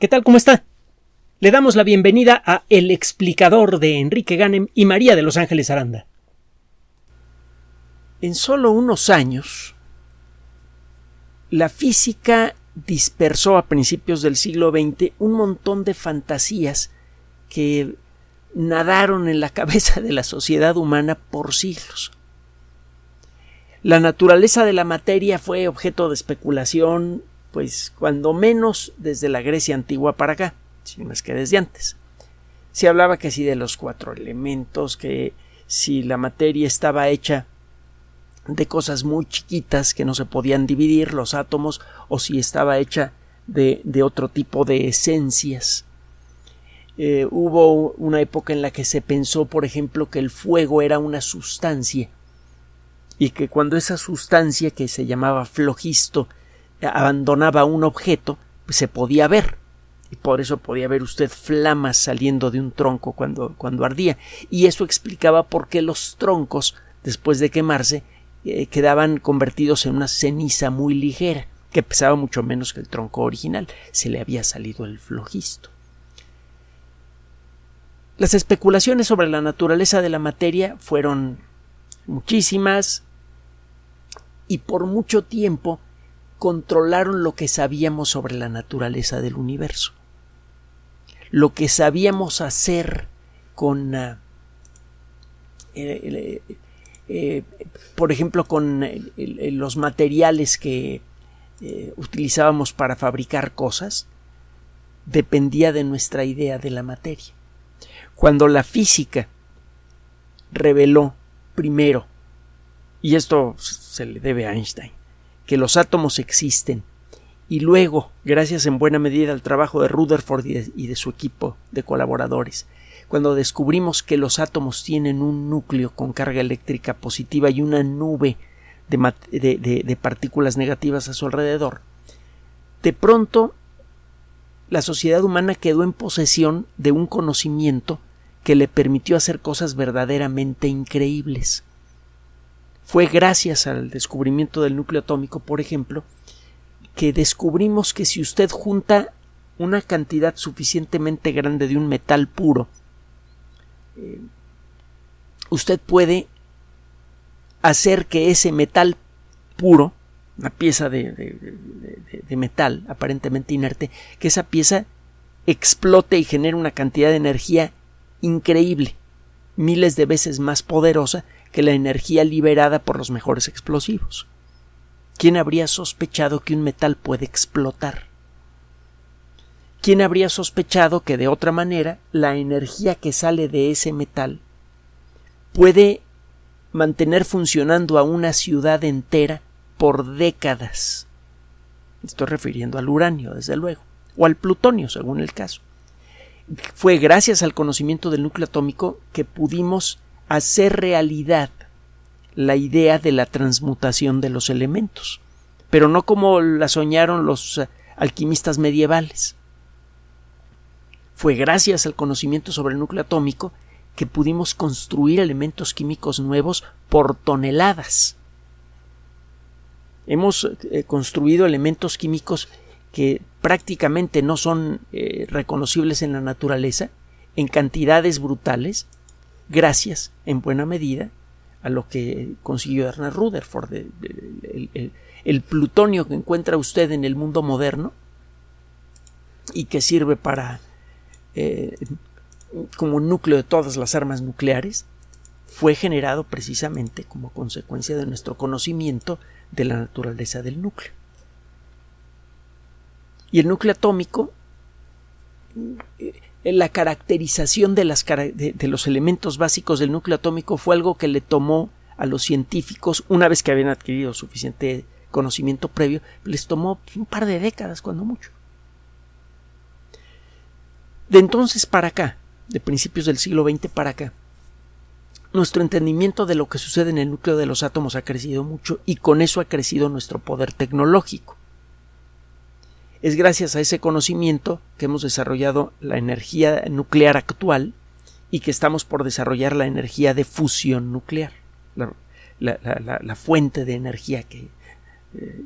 ¿Qué tal? ¿Cómo está? Le damos la bienvenida a El explicador de Enrique Ganem y María de Los Ángeles Aranda. En solo unos años, la física dispersó a principios del siglo XX un montón de fantasías que nadaron en la cabeza de la sociedad humana por siglos. La naturaleza de la materia fue objeto de especulación pues cuando menos desde la Grecia antigua para acá, si más que desde antes. Se hablaba que si de los cuatro elementos, que si la materia estaba hecha de cosas muy chiquitas que no se podían dividir, los átomos, o si estaba hecha de, de otro tipo de esencias. Eh, hubo una época en la que se pensó, por ejemplo, que el fuego era una sustancia y que cuando esa sustancia que se llamaba flogisto abandonaba un objeto, pues se podía ver. Y por eso podía ver usted flamas saliendo de un tronco cuando, cuando ardía. Y eso explicaba por qué los troncos, después de quemarse, eh, quedaban convertidos en una ceniza muy ligera, que pesaba mucho menos que el tronco original. Se le había salido el flojisto. Las especulaciones sobre la naturaleza de la materia fueron muchísimas y por mucho tiempo controlaron lo que sabíamos sobre la naturaleza del universo. Lo que sabíamos hacer con, ah, eh, eh, por ejemplo, con los materiales que eh, utilizábamos para fabricar cosas, dependía de nuestra idea de la materia. Cuando la física reveló primero, y esto se le debe a Einstein, que los átomos existen y luego, gracias en buena medida al trabajo de Rutherford y de, su equipo de colaboradores, cuando descubrimos que los átomos tienen un núcleo con carga eléctrica positiva y una nube de, partículas negativas a su alrededor, de pronto la sociedad humana quedó en posesión de un conocimiento que le permitió hacer cosas verdaderamente increíbles. Fue gracias al descubrimiento del núcleo atómico, por ejemplo, que descubrimos que si usted junta una cantidad suficientemente grande de un metal puro, eh, usted puede hacer que ese metal puro, una pieza de, de, metal aparentemente inerte, que esa pieza explote y genere una cantidad de energía increíble, miles de veces más poderosa que la energía liberada por los mejores explosivos. ¿Quién habría sospechado que un metal puede explotar? ¿Quién habría sospechado que de otra manera la energía que sale de ese metal puede mantener funcionando a una ciudad entera por décadas? Estoy refiriendo al uranio, desde luego, o al plutonio, según el caso. Fue gracias al conocimiento del núcleo atómico que pudimos hacer realidad la idea de la transmutación de los elementos, pero no como la soñaron los eh, alquimistas medievales. Fue gracias al conocimiento sobre el núcleo atómico que pudimos construir elementos químicos nuevos por toneladas. Hemos eh, construido elementos químicos que prácticamente no son eh, reconocibles en la naturaleza en cantidades brutales gracias, en buena medida, a lo que consiguió Ernest Rutherford. El, plutonio que encuentra usted en el mundo moderno y que sirve para eh, como núcleo de todas las armas nucleares fue generado precisamente como consecuencia de nuestro conocimiento de la naturaleza del núcleo. Y el núcleo atómico eh, la caracterización de, los elementos básicos del núcleo atómico fue algo que le tomó a los científicos, una vez que habían adquirido suficiente conocimiento previo, les tomó un par de décadas, cuando mucho. De entonces para acá, de principios del siglo XX para acá, nuestro entendimiento de lo que sucede en el núcleo de los átomos ha crecido mucho y con eso ha crecido nuestro poder tecnológico. Es gracias a ese conocimiento que hemos desarrollado la energía nuclear actual y que estamos por desarrollar la energía de fusión nuclear, la, fuente de energía eh,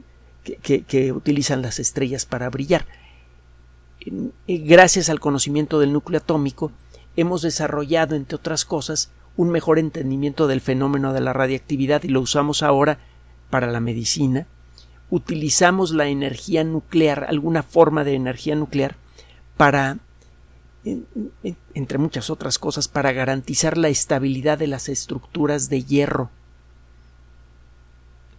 que, que, utilizan las estrellas para brillar. eh, gracias al conocimiento del núcleo atómico, hemos desarrollado, entre otras cosas, un mejor entendimiento del fenómeno de la radiactividad y lo usamos ahora para la medicina. Utilizamos la energía nuclear, alguna forma de energía nuclear, para, entre muchas otras cosas, para garantizar la estabilidad de las estructuras de hierro.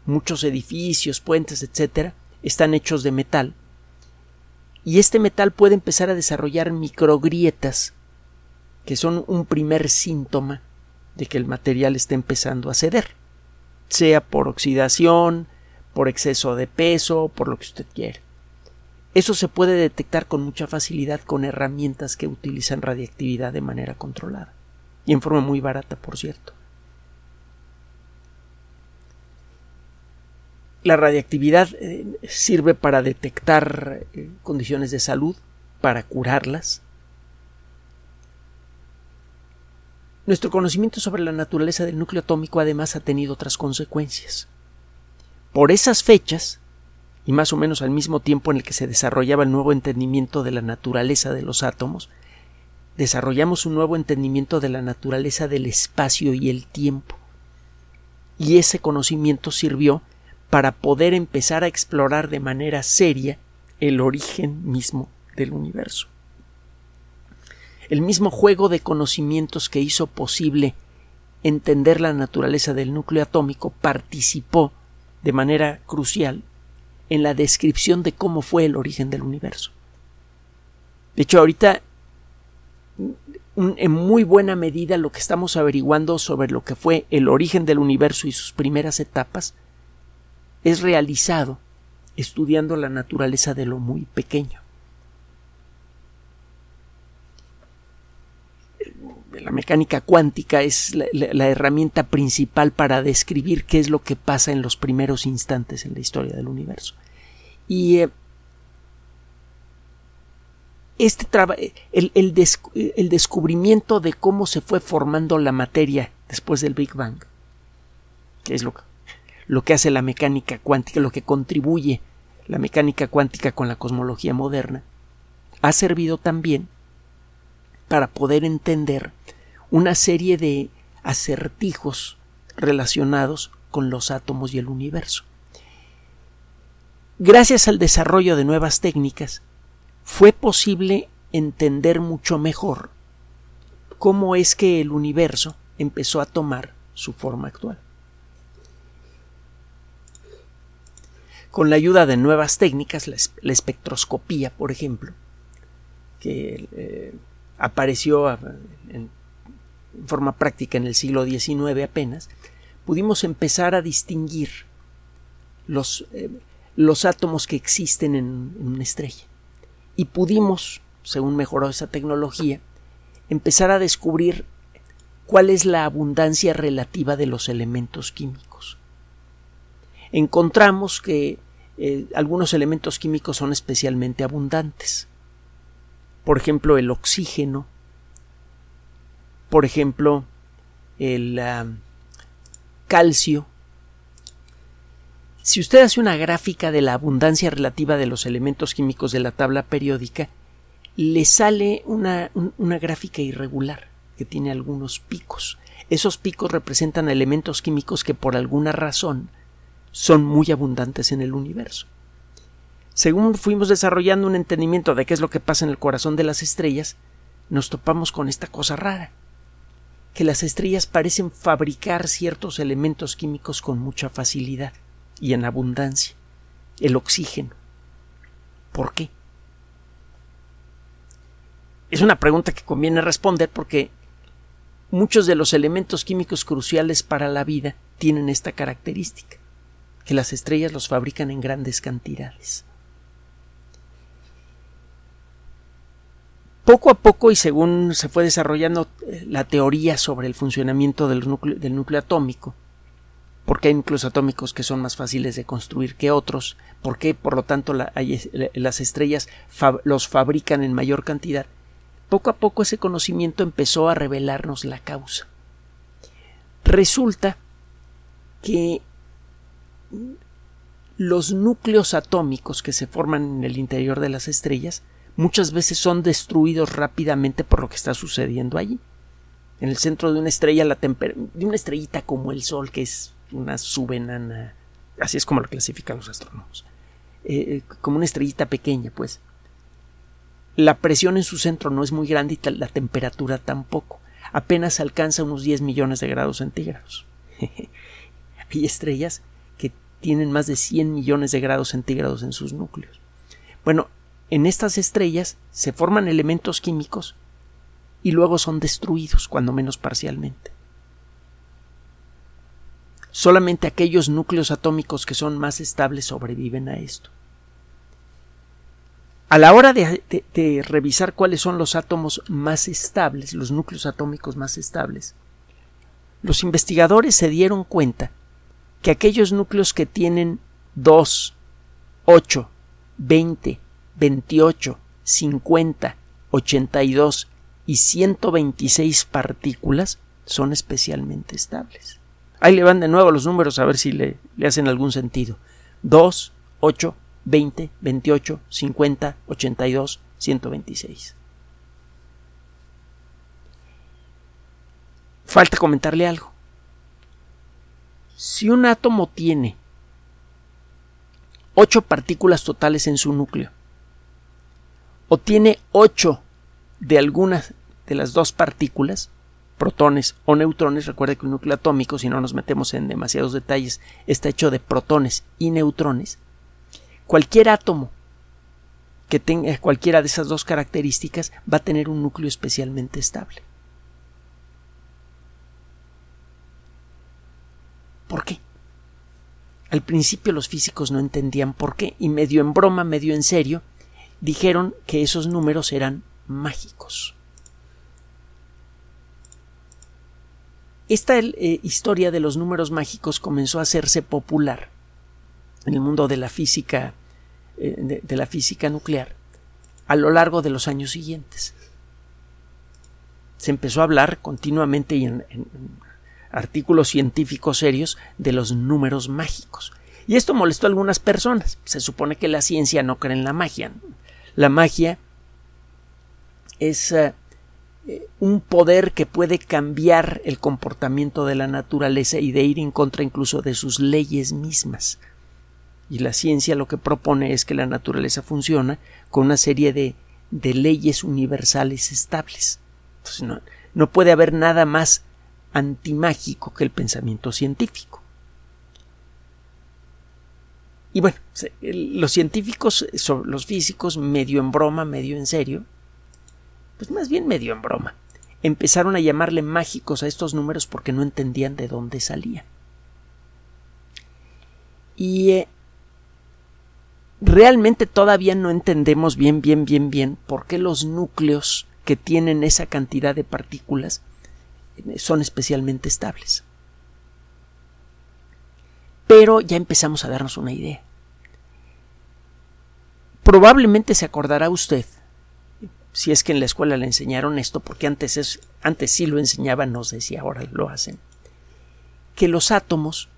Muchos edificios, puentes, etcétera, están hechos de metal y este metal puede empezar a desarrollar microgrietas que son un primer síntoma de que el material está empezando a ceder, sea por oxidación, por exceso de peso, por lo que usted quiera. Eso se puede detectar con mucha facilidad con herramientas que utilizan radiactividad de manera controlada y en forma muy barata, por cierto. La radiactividad eh, sirve para detectar eh, condiciones de salud, para curarlas. Nuestro conocimiento sobre la naturaleza del núcleo atómico además ha tenido otras consecuencias. Por esas fechas, y más o menos al mismo tiempo en el que se desarrollaba el nuevo entendimiento de la naturaleza de los átomos, desarrollamos un nuevo entendimiento de la naturaleza del espacio y el tiempo. Y ese conocimiento sirvió para poder empezar a explorar de manera seria el origen mismo del universo. El mismo juego de conocimientos que hizo posible entender la naturaleza del núcleo atómico participó de manera crucial en la descripción de cómo fue el origen del universo. De hecho, ahorita, en muy buena medida, lo que estamos averiguando sobre lo que fue el origen del universo y sus primeras etapas es realizado estudiando la naturaleza de lo muy pequeño. La mecánica cuántica es la, herramienta principal para describir qué es lo que pasa en los primeros instantes en la historia del universo. Y eh, este el, el descubrimiento de cómo se fue formando la materia después del Big Bang, que es lo lo que hace la mecánica cuántica, lo que contribuye la mecánica cuántica con la cosmología moderna, ha servido también para poder entender una serie de acertijos relacionados con los átomos y el universo. Gracias al desarrollo de nuevas técnicas, fue posible entender mucho mejor cómo es que el universo empezó a tomar su forma actual. con la ayuda de nuevas técnicas, la, espectroscopía, por ejemplo, que eh, apareció en, forma práctica en el siglo XIX apenas, pudimos empezar a distinguir los, eh, los átomos que existen en, una estrella. Y pudimos, según mejoró esa tecnología, empezar a descubrir cuál es la abundancia relativa de los elementos químicos encontramos que eh, algunos elementos químicos son especialmente abundantes. Por ejemplo, el oxígeno, por ejemplo, el ah, calcio. Si usted hace una gráfica de la abundancia relativa de los elementos químicos de la tabla periódica, le sale una, una gráfica irregular que tiene algunos picos. Esos picos representan elementos químicos que por alguna razón son muy abundantes en el universo. Según fuimos desarrollando un entendimiento de qué es lo que pasa en el corazón de las estrellas, nos topamos con esta cosa rara, que las estrellas parecen fabricar ciertos elementos químicos con mucha facilidad y en abundancia. El oxígeno. ¿Por qué? Es una pregunta que conviene responder porque muchos de los elementos químicos cruciales para la vida tienen esta característica que las estrellas los fabrican en grandes cantidades. Poco a poco y según se fue desarrollando eh, la teoría sobre el funcionamiento del núcleo, atómico, porque hay núcleos atómicos que son más fáciles de construir que otros, porque por lo tanto las estrellas los fabrican en mayor cantidad, poco a poco ese conocimiento empezó a revelarnos la causa. Resulta que los núcleos atómicos que se forman en el interior de las estrellas muchas veces son destruidos rápidamente por lo que está sucediendo allí. En el centro de una estrella, la de una estrellita como el Sol, que es una subenana, así es como lo clasifican los astrónomos, eh, como una estrellita pequeña, pues. La presión en su centro no es muy grande y la temperatura tampoco. Apenas alcanza unos 10 millones de grados centígrados. Hay estrellas que tienen más de 100 millones de grados centígrados en sus núcleos. Bueno, en estas estrellas se forman elementos químicos y luego son destruidos, cuando menos parcialmente. Solamente aquellos núcleos atómicos que son más estables sobreviven a esto. A la hora de, de, revisar cuáles son los átomos más estables, los núcleos atómicos más estables, los investigadores se dieron cuenta que aquellos núcleos que tienen 2, 8, 20, 28, 50, 82 y 126 partículas son especialmente estables. Ahí le van de nuevo los números a ver si le, le hacen algún sentido. 2, 8, 20, 28, 50, 82, 126. Falta comentarle algo. Si un átomo tiene 8 partículas totales en su núcleo, o tiene 8 de algunas de las dos partículas, protones o neutrones, recuerde que un núcleo atómico, si no nos metemos en demasiados detalles, está hecho de protones y neutrones, cualquier átomo que tenga cualquiera de esas dos características va a tener un núcleo especialmente estable. ¿Por qué? Al principio los físicos no entendían por qué y medio en broma, medio en serio, dijeron que esos números eran mágicos. Esta eh, historia de los números mágicos comenzó a hacerse popular en el mundo de la física eh, de, la física nuclear a lo largo de los años siguientes. Se empezó a hablar continuamente y en, artículos científicos serios de los números mágicos. Y esto molestó a algunas personas. Se supone que la ciencia no cree en la magia. La magia es eh, un poder que puede cambiar el comportamiento de la naturaleza y de ir en contra incluso de sus leyes mismas. Y la ciencia lo que propone es que la naturaleza funciona con una serie de, de leyes universales estables. Entonces no, no puede haber nada más antimágico que el pensamiento científico. Y bueno, los científicos, los físicos, medio en broma, medio en serio, pues más bien medio en broma, empezaron a llamarle mágicos a estos números porque no entendían de dónde salían. Y eh, realmente todavía no entendemos bien, bien, bien, bien por qué los núcleos que tienen esa cantidad de partículas eh, son especialmente estables. Pero ya empezamos a darnos una idea. Probablemente se acordará usted, si es que en la escuela le enseñaron esto, porque antes, es, antes sí lo enseñaban, no sé si ahora lo hacen, que los átomos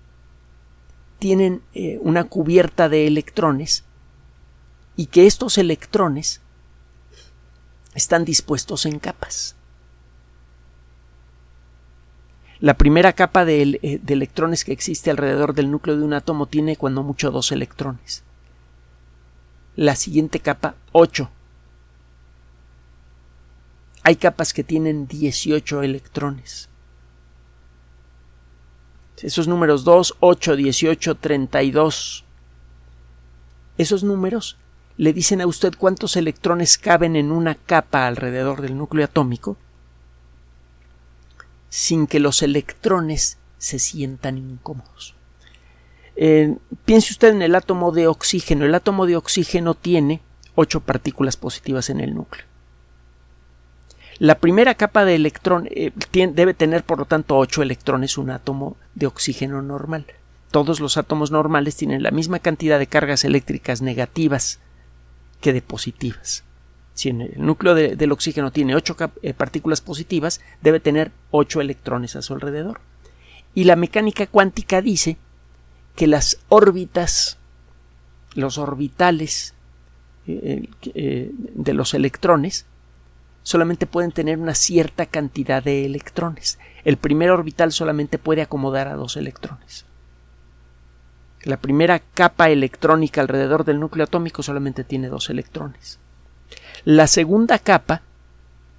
tienen eh, una cubierta de electrones y que estos electrones están dispuestos en capas. La primera capa de, eh, de, electrones que existe alrededor del núcleo de un átomo tiene cuando mucho dos electrones. La siguiente capa, 8. Hay capas que tienen 18 electrones. Esos números 2, 8, 18, 32. Esos números le dicen a usted cuántos electrones caben en una capa alrededor del núcleo atómico sin que los electrones se sientan incómodos. Eh, piense usted en el átomo de oxígeno. El átomo de oxígeno tiene ocho partículas positivas en el núcleo. La primera capa de electrón eh, debe tener, por lo tanto, ocho electrones un átomo de oxígeno normal. Todos los átomos normales tienen la misma cantidad de cargas eléctricas negativas que de positivas. Si el núcleo del oxígeno tiene ocho eh, partículas positivas, debe tener ocho electrones a su alrededor. Y la mecánica cuántica dice que las órbitas, los orbitales eh, eh, de los electrones solamente pueden tener una cierta cantidad de electrones. El primer orbital solamente puede acomodar a dos electrones. La primera capa electrónica alrededor del núcleo atómico solamente tiene dos electrones. La segunda capa,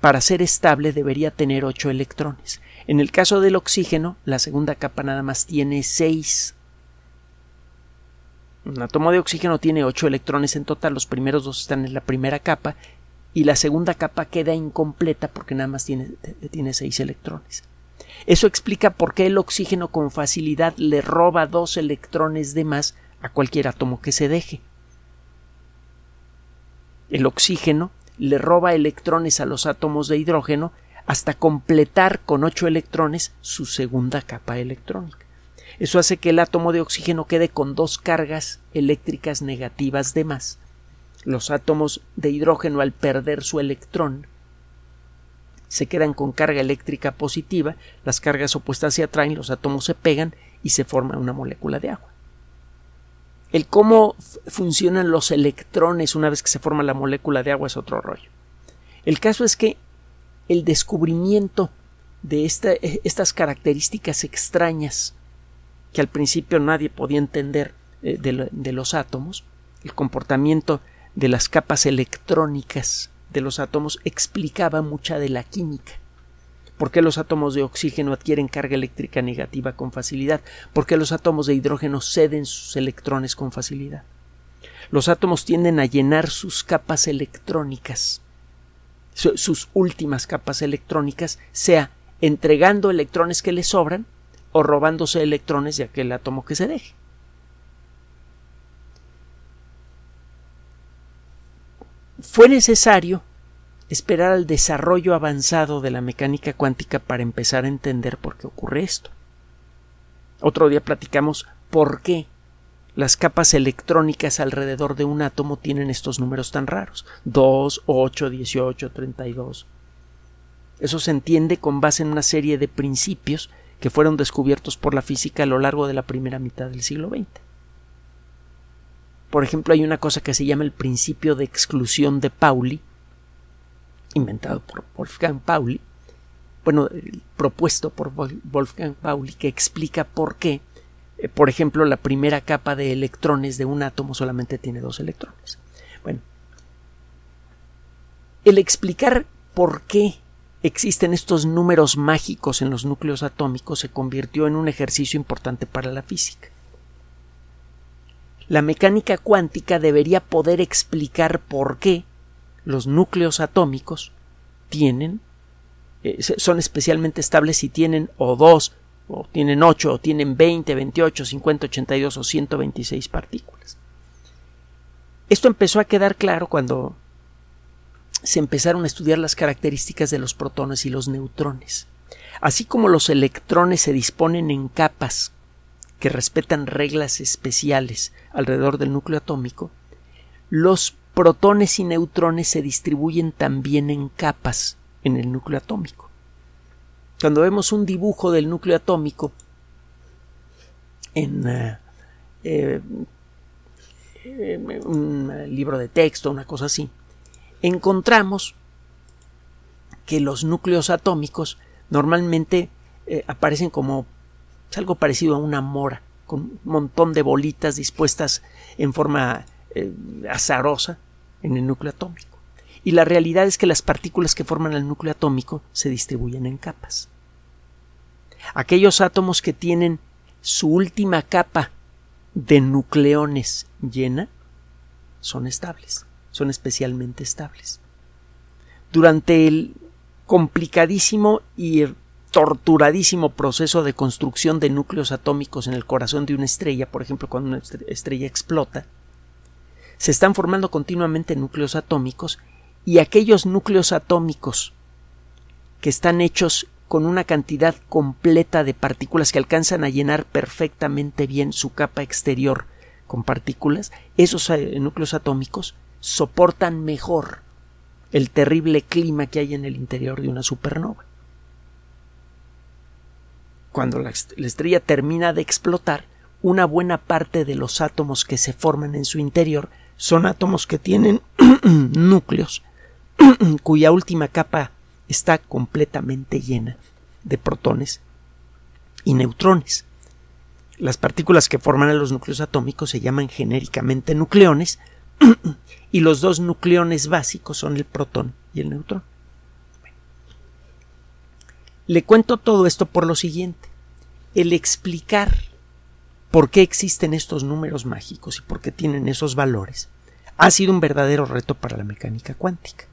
para ser estable, debería tener ocho electrones. En el caso del oxígeno, la segunda capa nada más tiene seis. Un átomo de oxígeno tiene ocho electrones en total, los primeros dos están en la primera capa y la segunda capa queda incompleta porque nada más tiene, tiene seis electrones. Eso explica por qué el oxígeno con facilidad le roba dos electrones de más a cualquier átomo que se deje. El oxígeno le roba electrones a los átomos de hidrógeno hasta completar con ocho electrones su segunda capa electrónica. Eso hace que el átomo de oxígeno quede con dos cargas eléctricas negativas de más. Los átomos de hidrógeno al perder su electrón se quedan con carga eléctrica positiva, las cargas opuestas se atraen, los átomos se pegan y se forma una molécula de agua. El cómo funcionan los electrones una vez que se forma la molécula de agua es otro rollo. El caso es que el descubrimiento de estas características extrañas que al principio nadie podía entender eh, de los átomos, el comportamiento de las capas electrónicas de los átomos explicaba mucha de la química. ¿Por qué los átomos de oxígeno adquieren carga eléctrica negativa con facilidad? ¿Por qué los átomos de hidrógeno ceden sus electrones con facilidad? Los átomos tienden a llenar sus capas electrónicas, sus últimas capas electrónicas, sea entregando electrones que les sobran o robándose electrones de aquel átomo que se deje. fue necesario esperar al desarrollo avanzado de la mecánica cuántica para empezar a entender por qué ocurre esto. Otro día platicamos por qué las capas electrónicas alrededor de un átomo tienen estos números tan raros 2, 8, 18, 32. Eso se entiende con base en una serie de principios que fueron descubiertos por la física a lo largo de la primera mitad del siglo XX. Por ejemplo, hay una cosa que se llama el principio de exclusión de Pauli, inventado por Wolfgang Pauli, bueno, propuesto por Wolfgang Pauli, que explica por qué, eh, por ejemplo, la primera capa de electrones de un átomo solamente tiene dos electrones. Bueno, el explicar por qué existen estos números mágicos en los núcleos atómicos se convirtió en un ejercicio importante para la física la mecánica cuántica debería poder explicar por qué los núcleos atómicos tienen eh, son especialmente estables si tienen o dos o tienen ocho o tienen 20, 28, 50, 82 o 126 partículas. Esto empezó a quedar claro cuando se empezaron a estudiar las características de los protones y los neutrones. Así como los electrones se disponen en capas que respetan reglas especiales alrededor del núcleo atómico, los protones y neutrones se distribuyen también en capas en el núcleo atómico. Cuando vemos un dibujo del núcleo atómico en eh, eh, un libro de texto, una cosa así, encontramos que los núcleos atómicos normalmente eh, aparecen como algo parecido a una mora, con un montón de bolitas dispuestas en forma eh, azarosa en el núcleo atómico. Y la realidad es que las partículas que forman el núcleo atómico se distribuyen en capas. Aquellos átomos que tienen su última capa de nucleones llena son estables, son especialmente estables. Durante el complicadísimo y torturadísimo proceso de construcción de núcleos atómicos en el corazón de una estrella, por ejemplo, cuando una estrella explota, se están formando continuamente núcleos atómicos y aquellos núcleos atómicos que están hechos con una cantidad completa de partículas que alcanzan a llenar perfectamente bien su capa exterior con partículas, esos eh, núcleos atómicos soportan mejor el terrible clima que hay en el interior de una supernova. Cuando la estrella termina de explotar, una buena parte de los átomos que se forman en su interior son átomos que tienen núcleos cuya última capa está completamente llena de protones y neutrones. Las partículas que forman los núcleos atómicos se llaman genéricamente nucleones y los dos nucleones básicos son el protón y el neutrón. Le cuento todo esto por lo siguiente. El explicar por qué existen estos números mágicos y por qué tienen esos valores ha sido un verdadero reto para la mecánica cuántica.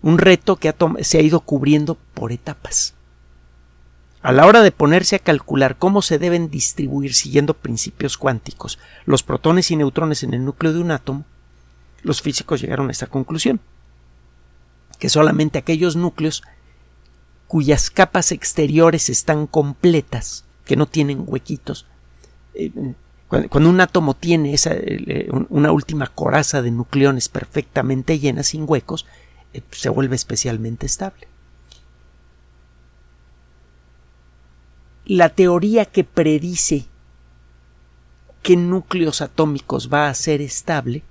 Un reto que se ha ido cubriendo por etapas. A la hora de ponerse a calcular cómo se deben distribuir siguiendo principios cuánticos los protones y neutrones en el núcleo de un átomo, los físicos llegaron a esta conclusión, que solamente aquellos núcleos cuyas capas exteriores están completas, que no tienen huequitos, eh, cuando, un átomo tiene esa, eh, una última coraza de nucleones perfectamente llena, sin huecos, eh, se vuelve especialmente estable. La teoría que predice qué núcleos atómicos va a ser estable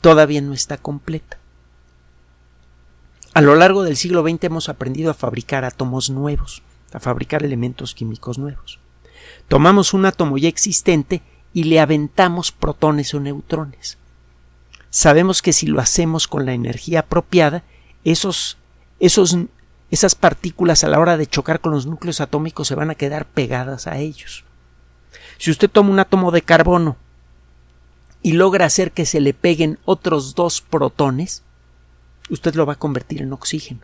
todavía no está completa. A lo largo del siglo XX hemos aprendido a fabricar átomos nuevos, a fabricar elementos químicos nuevos. Tomamos un átomo ya existente y le aventamos protones o neutrones. Sabemos que si lo hacemos con la energía apropiada, esos, esos, esas partículas a la hora de chocar con los núcleos atómicos se van a quedar pegadas a ellos. Si usted toma un átomo de carbono y logra hacer que se le peguen otros dos protones, usted lo va a convertir en oxígeno.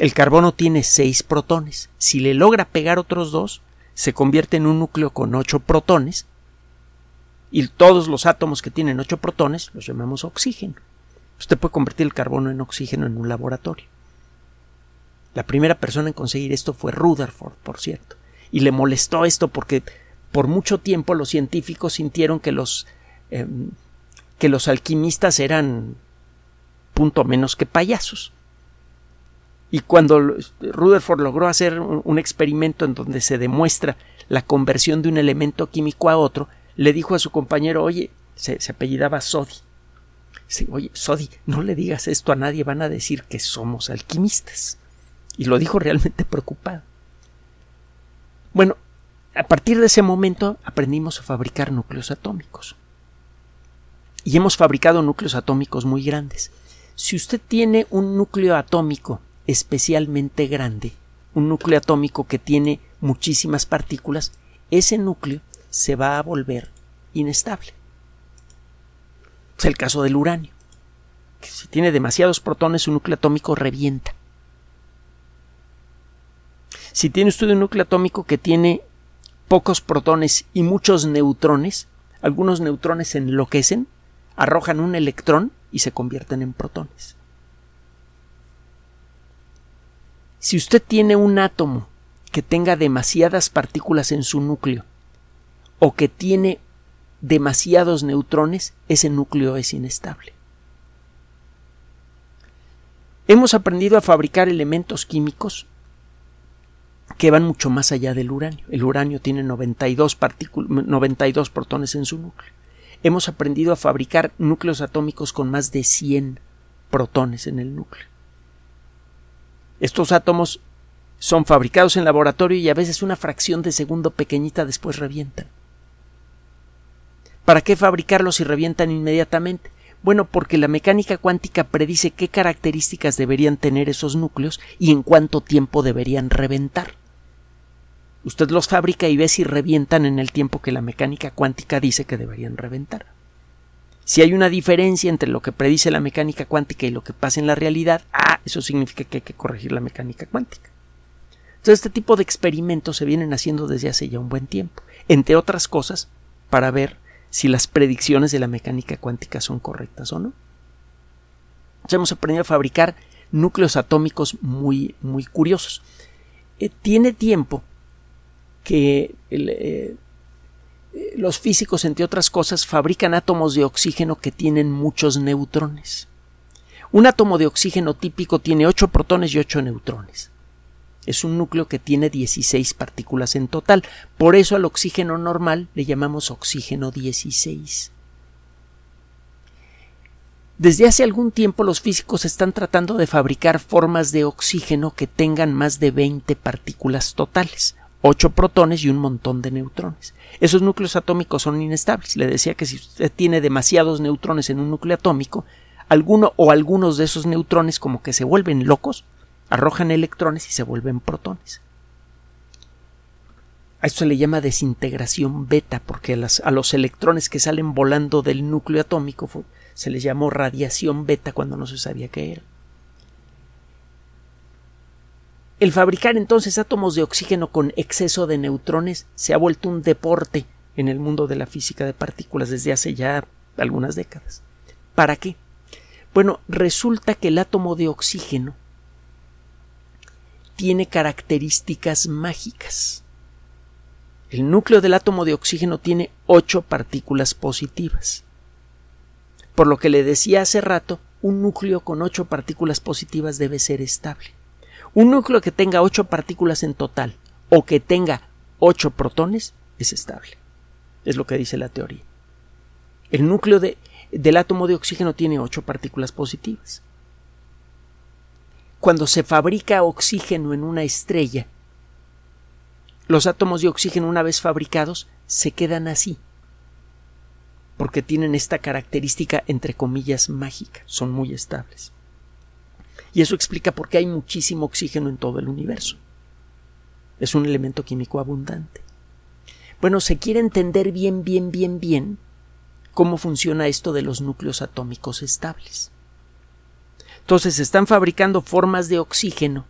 El carbono tiene seis protones. Si le logra pegar otros dos, se convierte en un núcleo con ocho protones y todos los átomos que tienen ocho protones los llamamos oxígeno. Usted puede convertir el carbono en oxígeno en un laboratorio. La primera persona en conseguir esto fue Rutherford, por cierto, y le molestó esto porque por mucho tiempo los científicos sintieron que los em, que los alquimistas eran punto menos que payasos. Y cuando Rutherford logró hacer un experimento en donde se demuestra la conversión de un elemento químico a otro, le dijo a su compañero, oye, se, apellidaba Sodi. oye, Sodi, no le digas esto a nadie, van a decir que somos alquimistas. Y lo dijo realmente preocupado. Bueno, a partir de ese momento aprendimos a fabricar núcleos atómicos. Y hemos fabricado núcleos atómicos muy grandes. Si usted tiene un núcleo atómico especialmente grande, un núcleo atómico que tiene muchísimas partículas, ese núcleo se va a volver inestable. Es el caso del uranio, que si tiene demasiados protones su núcleo atómico revienta. Si tiene usted un núcleo atómico que tiene pocos protones y muchos neutrones, algunos neutrones enloquecen, arrojan un electrón y se convierten en protones. Si usted tiene un átomo que tenga demasiadas partículas en su núcleo o que tiene demasiados neutrones, ese núcleo es inestable. Hemos aprendido a fabricar elementos químicos que van mucho más allá del uranio. El uranio tiene 92, 92 protones en su núcleo. Hemos aprendido a fabricar núcleos atómicos con más de 100 protones en el núcleo. Estos átomos son fabricados en laboratorio y a veces una fracción de segundo pequeñita después revientan. ¿Para qué fabricarlos si revientan inmediatamente? Bueno, porque la mecánica cuántica predice qué características deberían tener esos núcleos y en cuánto tiempo deberían reventar. Usted los fabrica y ve si revientan en el tiempo que la mecánica cuántica dice que deberían reventar. Si hay una diferencia entre lo que predice la mecánica cuántica y lo que pasa en la realidad, ah, eso significa que hay que corregir la mecánica cuántica. Entonces, este tipo de experimentos se vienen haciendo desde hace ya un buen tiempo, entre otras cosas, para ver si las predicciones de la mecánica cuántica son correctas o no. hemos aprendido a fabricar núcleos atómicos muy, muy curiosos. Eh, tiene tiempo que eh, los físicos, entre otras cosas, fabrican átomos de oxígeno que tienen muchos neutrones. Un átomo de oxígeno típico tiene 8 protones y 8 neutrones es un núcleo que tiene 16 partículas en total. Por eso al oxígeno normal le llamamos oxígeno 16. Desde hace algún tiempo los físicos están tratando de fabricar formas de oxígeno que tengan más de 20 partículas totales, 8 protones y un montón de neutrones. Esos núcleos atómicos son inestables. Le decía que si usted tiene demasiados neutrones en un núcleo atómico, alguno o algunos de esos neutrones como que se vuelven locos, arrojan electrones y se vuelven protones. A esto se le llama desintegración beta, porque a, los electrones que salen volando del núcleo atómico se les llamó radiación beta cuando no se sabía qué era. El fabricar entonces átomos de oxígeno con exceso de neutrones se ha vuelto un deporte en el mundo de la física de partículas desde hace ya algunas décadas. ¿Para qué? Bueno, resulta que el átomo de oxígeno tiene características mágicas. El núcleo del átomo de oxígeno tiene ocho partículas positivas. Por lo que le decía hace rato, un núcleo con ocho partículas positivas debe ser estable. Un núcleo que tenga ocho partículas en total o que tenga ocho protones es estable. Es lo que dice la teoría. El núcleo del átomo de oxígeno tiene ocho partículas positivas. Cuando se fabrica oxígeno en una estrella, los átomos de oxígeno una vez fabricados se quedan así, porque tienen esta característica entre comillas mágica, son muy estables. Y eso explica por qué hay muchísimo oxígeno en todo el universo. Es un elemento químico abundante. Bueno, se quiere entender bien, bien, bien, bien cómo funciona esto de los núcleos atómicos estables. Entonces se están fabricando formas de oxígeno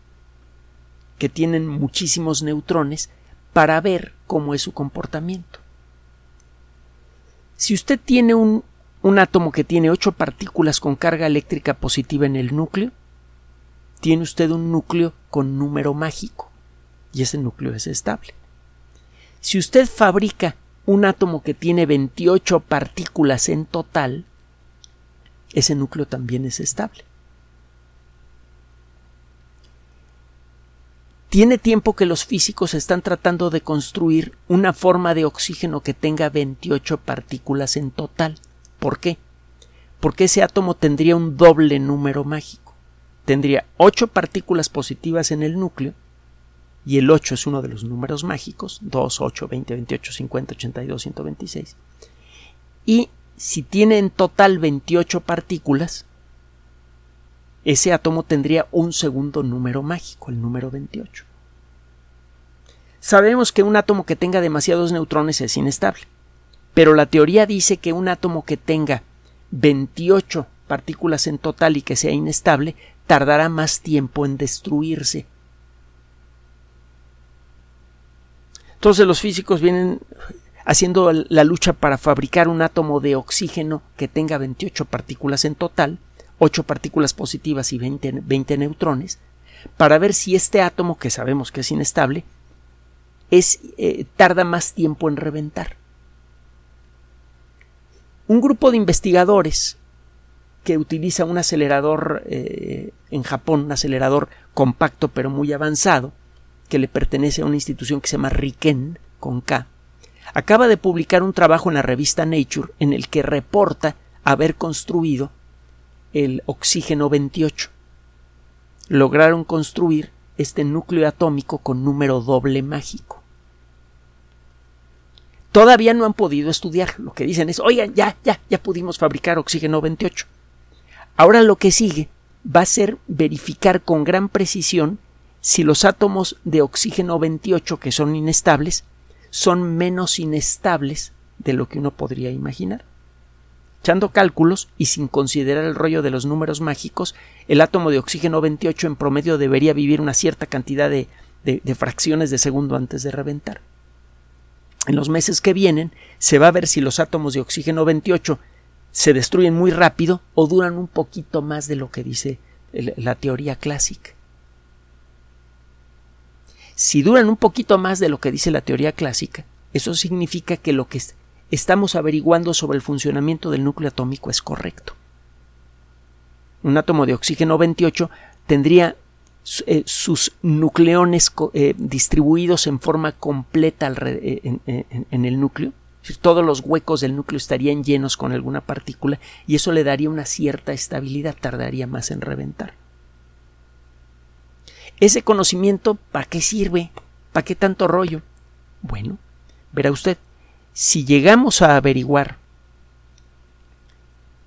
que tienen muchísimos neutrones para ver cómo es su comportamiento. Si usted tiene un, átomo que tiene ocho partículas con carga eléctrica positiva en el núcleo, tiene usted un núcleo con número mágico y ese núcleo es estable. Si usted fabrica un átomo que tiene 28 partículas en total, ese núcleo también es estable. Tiene tiempo que los físicos están tratando de construir una forma de oxígeno que tenga 28 partículas en total. ¿Por qué? Porque ese átomo tendría un doble número mágico. Tendría 8 partículas positivas en el núcleo, y el 8 es uno de los números mágicos, 2, 8, 20, 28, 50, 82, 126. Y si tiene en total 28 partículas, ese átomo tendría un segundo número mágico, el número 28. Sabemos que un átomo que tenga demasiados neutrones es inestable, pero la teoría dice que un átomo que tenga 28 partículas en total y que sea inestable tardará más tiempo en destruirse. Entonces los físicos vienen haciendo la lucha para fabricar un átomo de oxígeno que tenga 28 partículas en total 8 partículas positivas y 20, neutrones, para ver si este átomo, que sabemos que es inestable, es, eh, tarda más tiempo en reventar. Un grupo de investigadores que utiliza un acelerador eh, en Japón, un acelerador compacto pero muy avanzado, que le pertenece a una institución que se llama Riken, con K, acaba de publicar un trabajo en la revista Nature en el que reporta haber construido el oxígeno 28. Lograron construir este núcleo atómico con número doble mágico. Todavía no han podido estudiar. Lo que dicen es, oigan, ya, ya, ya pudimos fabricar oxígeno 28. Ahora lo que sigue va a ser verificar con gran precisión si los átomos de oxígeno 28 que son inestables son menos inestables de lo que uno podría imaginar. Echando cálculos y sin considerar el rollo de los números mágicos, el átomo de oxígeno 28 en promedio debería vivir una cierta cantidad de, de, fracciones de segundo antes de reventar. En los meses que vienen se va a ver si los átomos de oxígeno 28 se destruyen muy rápido o duran un poquito más de lo que dice la teoría clásica. Si duran un poquito más de lo que dice la teoría clásica, eso significa que lo que estamos averiguando sobre el funcionamiento del núcleo atómico es correcto. Un átomo de oxígeno 28 tendría eh, sus nucleones eh, distribuidos en forma completa eh, en, el núcleo, Todos los huecos del núcleo estarían llenos con alguna partícula y eso le daría una cierta estabilidad, tardaría más en reventar. Ese conocimiento, ¿para qué sirve? ¿Para qué tanto rollo? Bueno, verá usted, si llegamos a averiguar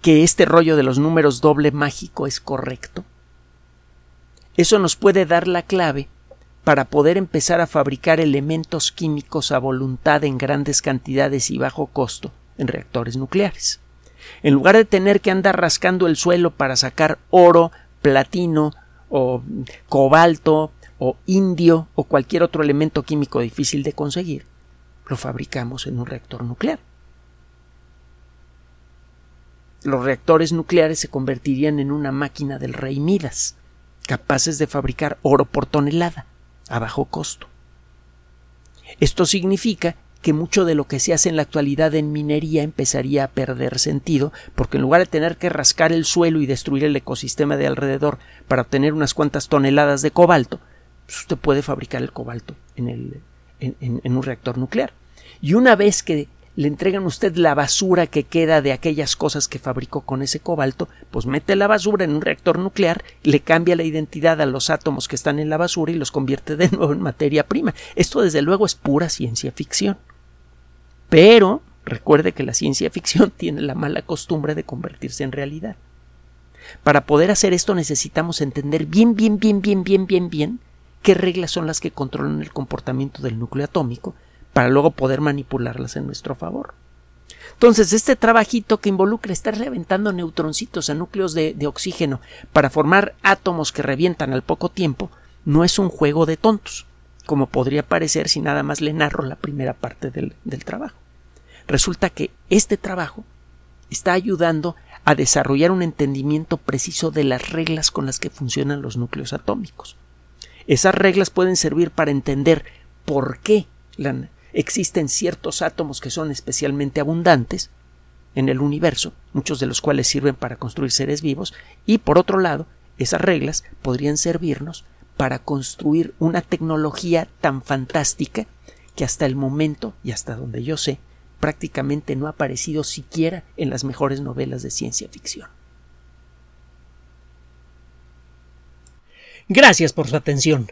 que este rollo de los números doble mágico es correcto, eso nos puede dar la clave para poder empezar a fabricar elementos químicos a voluntad en grandes cantidades y bajo costo en reactores nucleares. En lugar de tener que andar rascando el suelo para sacar oro, platino o cobalto o indio o cualquier otro elemento químico difícil de conseguir, lo fabricamos en un reactor nuclear. Los reactores nucleares se convertirían en una máquina del rey Midas, capaces de fabricar oro por tonelada a bajo costo. Esto significa que mucho de lo que se hace en la actualidad en minería empezaría a perder sentido, porque en lugar de tener que rascar el suelo y destruir el ecosistema de alrededor para obtener unas cuantas toneladas de cobalto, pues usted puede fabricar el cobalto en, el, en un reactor nuclear. Y una vez que le entregan a usted la basura que queda de aquellas cosas que fabricó con ese cobalto, pues mete la basura en un reactor nuclear, le cambia la identidad a los átomos que están en la basura y los convierte de nuevo en materia prima. Esto desde luego es pura ciencia ficción. Pero recuerde que la ciencia ficción tiene la mala costumbre de convertirse en realidad. Para poder hacer esto necesitamos entender bien, bien, bien, bien, bien, bien, bien qué reglas son las que controlan el comportamiento del núcleo atómico para luego poder manipularlas en nuestro favor. Entonces, este trabajito que involucra estar reventando neutroncitos a núcleos de, oxígeno para formar átomos que revientan al poco tiempo, no es un juego de tontos, como podría parecer si nada más le narro la primera parte del, del trabajo. Resulta que este trabajo está ayudando a desarrollar un entendimiento preciso de las reglas con las que funcionan los núcleos atómicos. Esas reglas pueden servir para entender por qué la, existen ciertos átomos que son especialmente abundantes en el universo, muchos de los cuales sirven para construir seres vivos, y por otro lado, esas reglas podrían servirnos para construir una tecnología tan fantástica que hasta el momento, y hasta donde yo sé, prácticamente no ha aparecido siquiera en las mejores novelas de ciencia ficción. Gracias por su atención